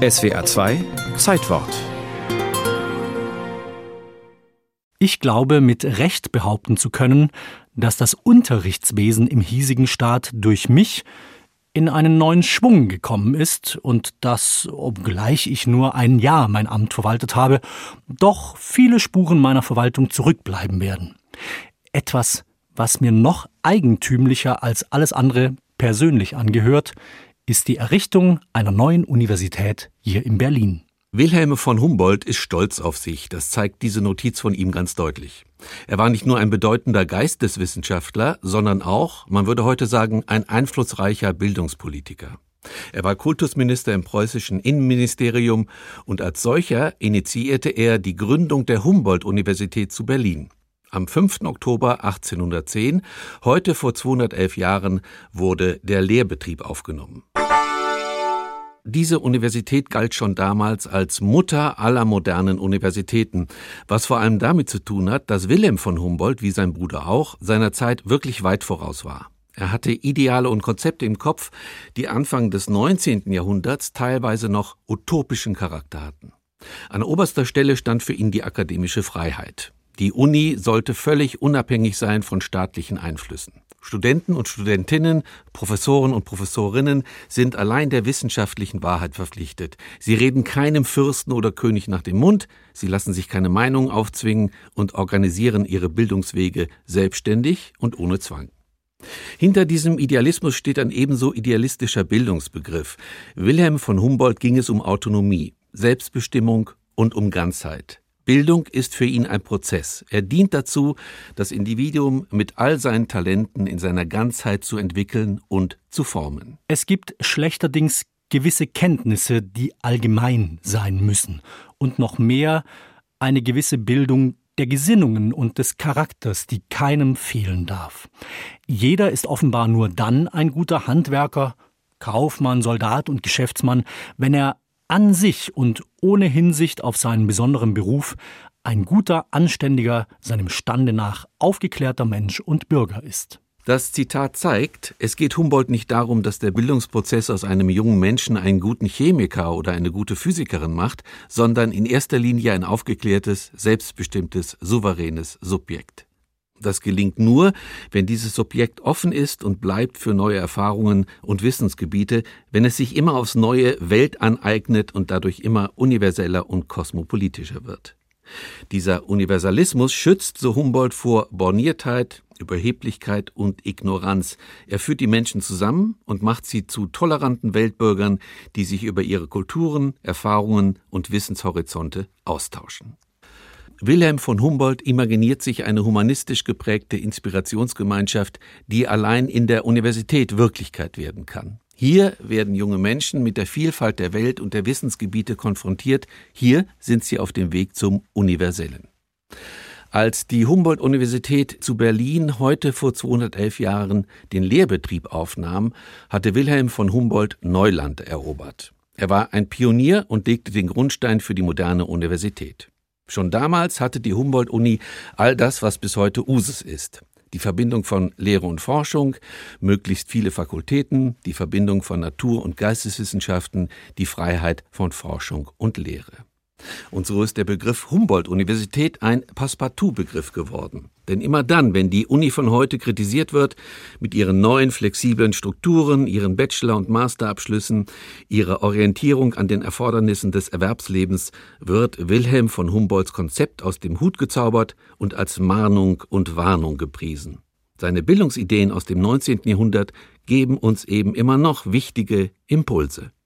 SWR 2 Zeitwort Ich glaube, mit Recht behaupten zu können, dass das Unterrichtswesen im hiesigen Staat durch mich in einen neuen Schwung gekommen ist und dass, obgleich ich nur ein Jahr mein Amt verwaltet habe, doch viele Spuren meiner Verwaltung zurückbleiben werden. Etwas, was mir noch eigentümlicher als alles andere persönlich angehört, ist die Errichtung einer neuen Universität hier in Berlin. Wilhelm von Humboldt ist stolz auf sich, das zeigt diese Notiz von ihm ganz deutlich. Er war nicht nur ein bedeutender Geisteswissenschaftler, sondern auch, man würde heute sagen, ein einflussreicher Bildungspolitiker. Er war Kultusminister im preußischen Innenministerium und als solcher initiierte er die Gründung der Humboldt-Universität zu Berlin. Am 5. Oktober 1810, heute vor 211 Jahren, wurde der Lehrbetrieb aufgenommen. Diese Universität galt schon damals als Mutter aller modernen Universitäten, was vor allem damit zu tun hat, dass Wilhelm von Humboldt, wie sein Bruder auch, seiner Zeit wirklich weit voraus war. Er hatte Ideale und Konzepte im Kopf, die Anfang des 19. Jahrhunderts teilweise noch utopischen Charakter hatten. An oberster Stelle stand für ihn die akademische Freiheit. Die Uni sollte völlig unabhängig sein von staatlichen Einflüssen. Studenten und Studentinnen, Professoren und Professorinnen sind allein der wissenschaftlichen Wahrheit verpflichtet. Sie reden keinem Fürsten oder König nach dem Mund, sie lassen sich keine Meinung aufzwingen und organisieren ihre Bildungswege selbstständig und ohne Zwang. Hinter diesem Idealismus steht ein ebenso idealistischer Bildungsbegriff. Wilhelm von Humboldt ging es um Autonomie, Selbstbestimmung und um Ganzheit. Bildung ist für ihn ein Prozess. Er dient dazu, das Individuum mit all seinen Talenten in seiner Ganzheit zu entwickeln und zu formen. Es gibt schlechterdings gewisse Kenntnisse, die allgemein sein müssen und noch mehr eine gewisse Bildung der Gesinnungen und des Charakters, die keinem fehlen darf. Jeder ist offenbar nur dann ein guter Handwerker, Kaufmann, Soldat und Geschäftsmann, wenn er an sich und ohne Hinsicht auf seinen besonderen Beruf ein guter, anständiger, seinem Stande nach aufgeklärter Mensch und Bürger ist. Das Zitat zeigt, es geht Humboldt nicht darum, dass der Bildungsprozess aus einem jungen Menschen einen guten Chemiker oder eine gute Physikerin macht, sondern in erster Linie ein aufgeklärtes, selbstbestimmtes, souveränes Subjekt. Das gelingt nur, wenn dieses Subjekt offen ist und bleibt für neue Erfahrungen und Wissensgebiete, wenn es sich immer aufs neue Welt aneignet und dadurch immer universeller und kosmopolitischer wird. Dieser Universalismus schützt, so Humboldt, vor Borniertheit, Überheblichkeit und Ignoranz. Er führt die Menschen zusammen und macht sie zu toleranten Weltbürgern, die sich über ihre Kulturen, Erfahrungen und Wissenshorizonte austauschen. Wilhelm von Humboldt imaginiert sich eine humanistisch geprägte Inspirationsgemeinschaft, die allein in der Universität Wirklichkeit werden kann. Hier werden junge Menschen mit der Vielfalt der Welt und der Wissensgebiete konfrontiert. Hier sind sie auf dem Weg zum Universellen. Als die Humboldt-Universität zu Berlin heute vor 211 Jahren den Lehrbetrieb aufnahm, hatte Wilhelm von Humboldt Neuland erobert. Er war ein Pionier und legte den Grundstein für die moderne Universität. Schon damals hatte die Humboldt-Uni all das, was bis heute Usus ist. Die Verbindung von Lehre und Forschung, möglichst viele Fakultäten, die Verbindung von Natur- und Geisteswissenschaften, die Freiheit von Forschung und Lehre. Und so ist der Begriff Humboldt-Universität ein Passepartout-Begriff geworden. Denn immer dann, wenn die Uni von heute kritisiert wird, mit ihren neuen flexiblen Strukturen, ihren Bachelor- und Masterabschlüssen, ihrer Orientierung an den Erfordernissen des Erwerbslebens, wird Wilhelm von Humboldts Konzept aus dem Hut gezaubert und als Mahnung und Warnung gepriesen. Seine Bildungsideen aus dem 19. Jahrhundert geben uns eben immer noch wichtige Impulse.